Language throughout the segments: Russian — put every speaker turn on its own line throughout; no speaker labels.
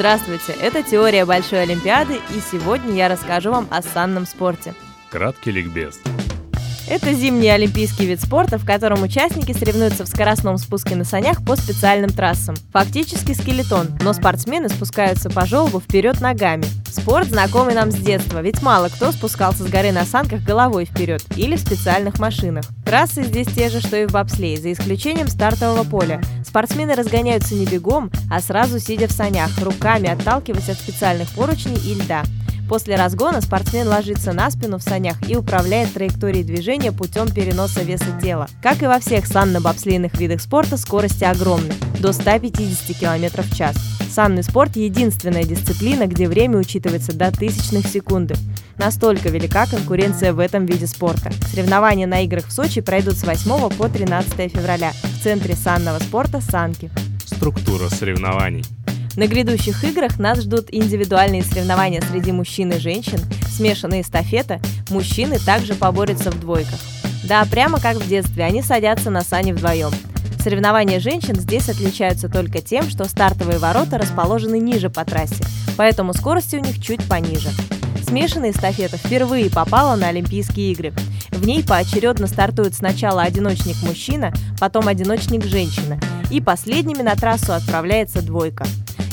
Здравствуйте, это «Теория Большой Олимпиады» и сегодня я расскажу вам о санном спорте.
Краткий ликбез.
Это зимний олимпийский вид спорта, в котором участники соревнуются в скоростном спуске на санях по специальным трассам. Фактически скелетон, но спортсмены спускаются по желобу вперед ногами. Спорт знакомый нам с детства, ведь мало кто спускался с горы на санках головой вперед или в специальных машинах. Трассы здесь те же, что и в бобслее, за исключением стартового поля. Спортсмены разгоняются не бегом, а сразу сидя в санях, руками отталкиваясь от специальных поручней и льда. После разгона спортсмен ложится на спину в санях и управляет траекторией движения путем переноса веса тела. Как и во всех санно-бобслейных видах спорта, скорости огромны – до 150 км в час. Санный спорт – единственная дисциплина, где время учитывается до тысячных секунды. Настолько велика конкуренция в этом виде спорта. Соревнования на играх в Сочи пройдут с 8 по 13 февраля в Центре санного спорта «Санки».
Структура соревнований –
на грядущих играх нас ждут индивидуальные соревнования среди мужчин и женщин, смешанная эстафета, мужчины также поборются в двойках. Да, прямо как в детстве, они садятся на сани вдвоем. Соревнования женщин здесь отличаются только тем, что стартовые ворота расположены ниже по трассе, поэтому скорости у них чуть пониже. Смешанная эстафета впервые попала на Олимпийские игры. В ней поочередно стартует сначала одиночник-мужчина, потом одиночник-женщина, и последними на трассу отправляется двойка.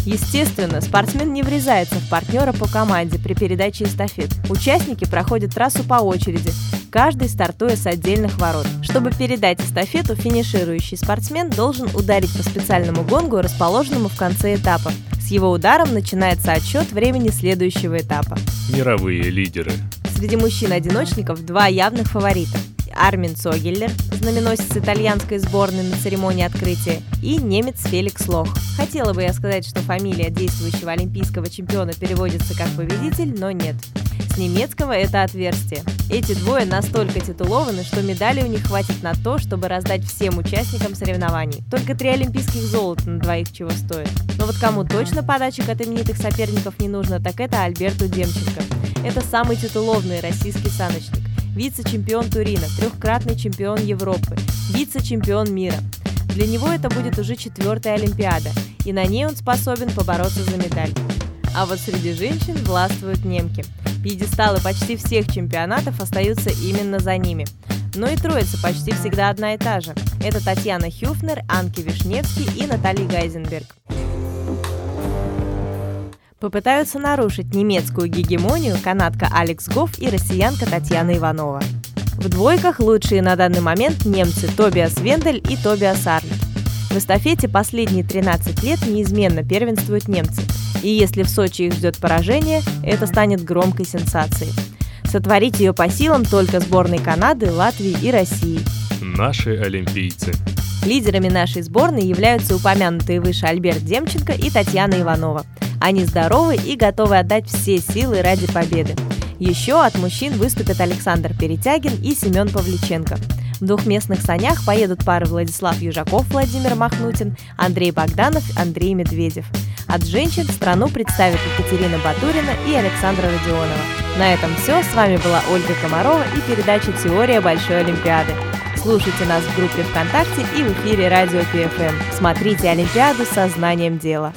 Естественно, спортсмен не врезается в партнера по команде при передаче эстафет. Участники проходят трассу по очереди, каждый стартуя с отдельных ворот. Чтобы передать эстафету, финиширующий спортсмен должен ударить по специальному гонгу, расположенному в конце этапа. С его ударом начинается отсчет времени следующего этапа.
Мировые лидеры.
Среди мужчин-одиночников два явных фаворита. Армин Цогеллер, знаменосец итальянской сборной на церемонии открытия, и немец Феликс Лох. Хотела бы я сказать, что фамилия действующего олимпийского чемпиона переводится как победитель, но нет. С немецкого это отверстие. Эти двое настолько титулованы, что медали у них хватит на то, чтобы раздать всем участникам соревнований. Только три олимпийских золота на двоих чего стоит. Но вот кому точно подачек от именитых соперников не нужно, так это Альберту Демченко. Это самый титуловный российский саночник вице-чемпион Турина, трехкратный чемпион Европы, вице-чемпион мира. Для него это будет уже четвертая Олимпиада, и на ней он способен побороться за медаль. А вот среди женщин властвуют немки. Пьедесталы почти всех чемпионатов остаются именно за ними. Но и троица почти всегда одна и та же. Это Татьяна Хюфнер, Анки Вишневский и Наталья Гайзенберг попытаются нарушить немецкую гегемонию канадка Алекс Гофф и россиянка Татьяна Иванова. В двойках лучшие на данный момент немцы Тобиас Вендель и Тобиас Арлет. В эстафете последние 13 лет неизменно первенствуют немцы. И если в Сочи их ждет поражение, это станет громкой сенсацией. Сотворить ее по силам только сборной Канады, Латвии и России.
Наши олимпийцы.
Лидерами нашей сборной являются упомянутые выше Альберт Демченко и Татьяна Иванова – они здоровы и готовы отдать все силы ради победы. Еще от мужчин выступят Александр Перетягин и Семен Павличенко. В двухместных санях поедут пары Владислав Южаков, Владимир Махнутин, Андрей Богданов, Андрей Медведев. От женщин страну представят Екатерина Батурина и Александра Родионова. На этом все. С вами была Ольга Комарова и передача «Теория Большой Олимпиады». Слушайте нас в группе ВКонтакте и в эфире Радио ПФМ. Смотрите Олимпиаду со знанием дела.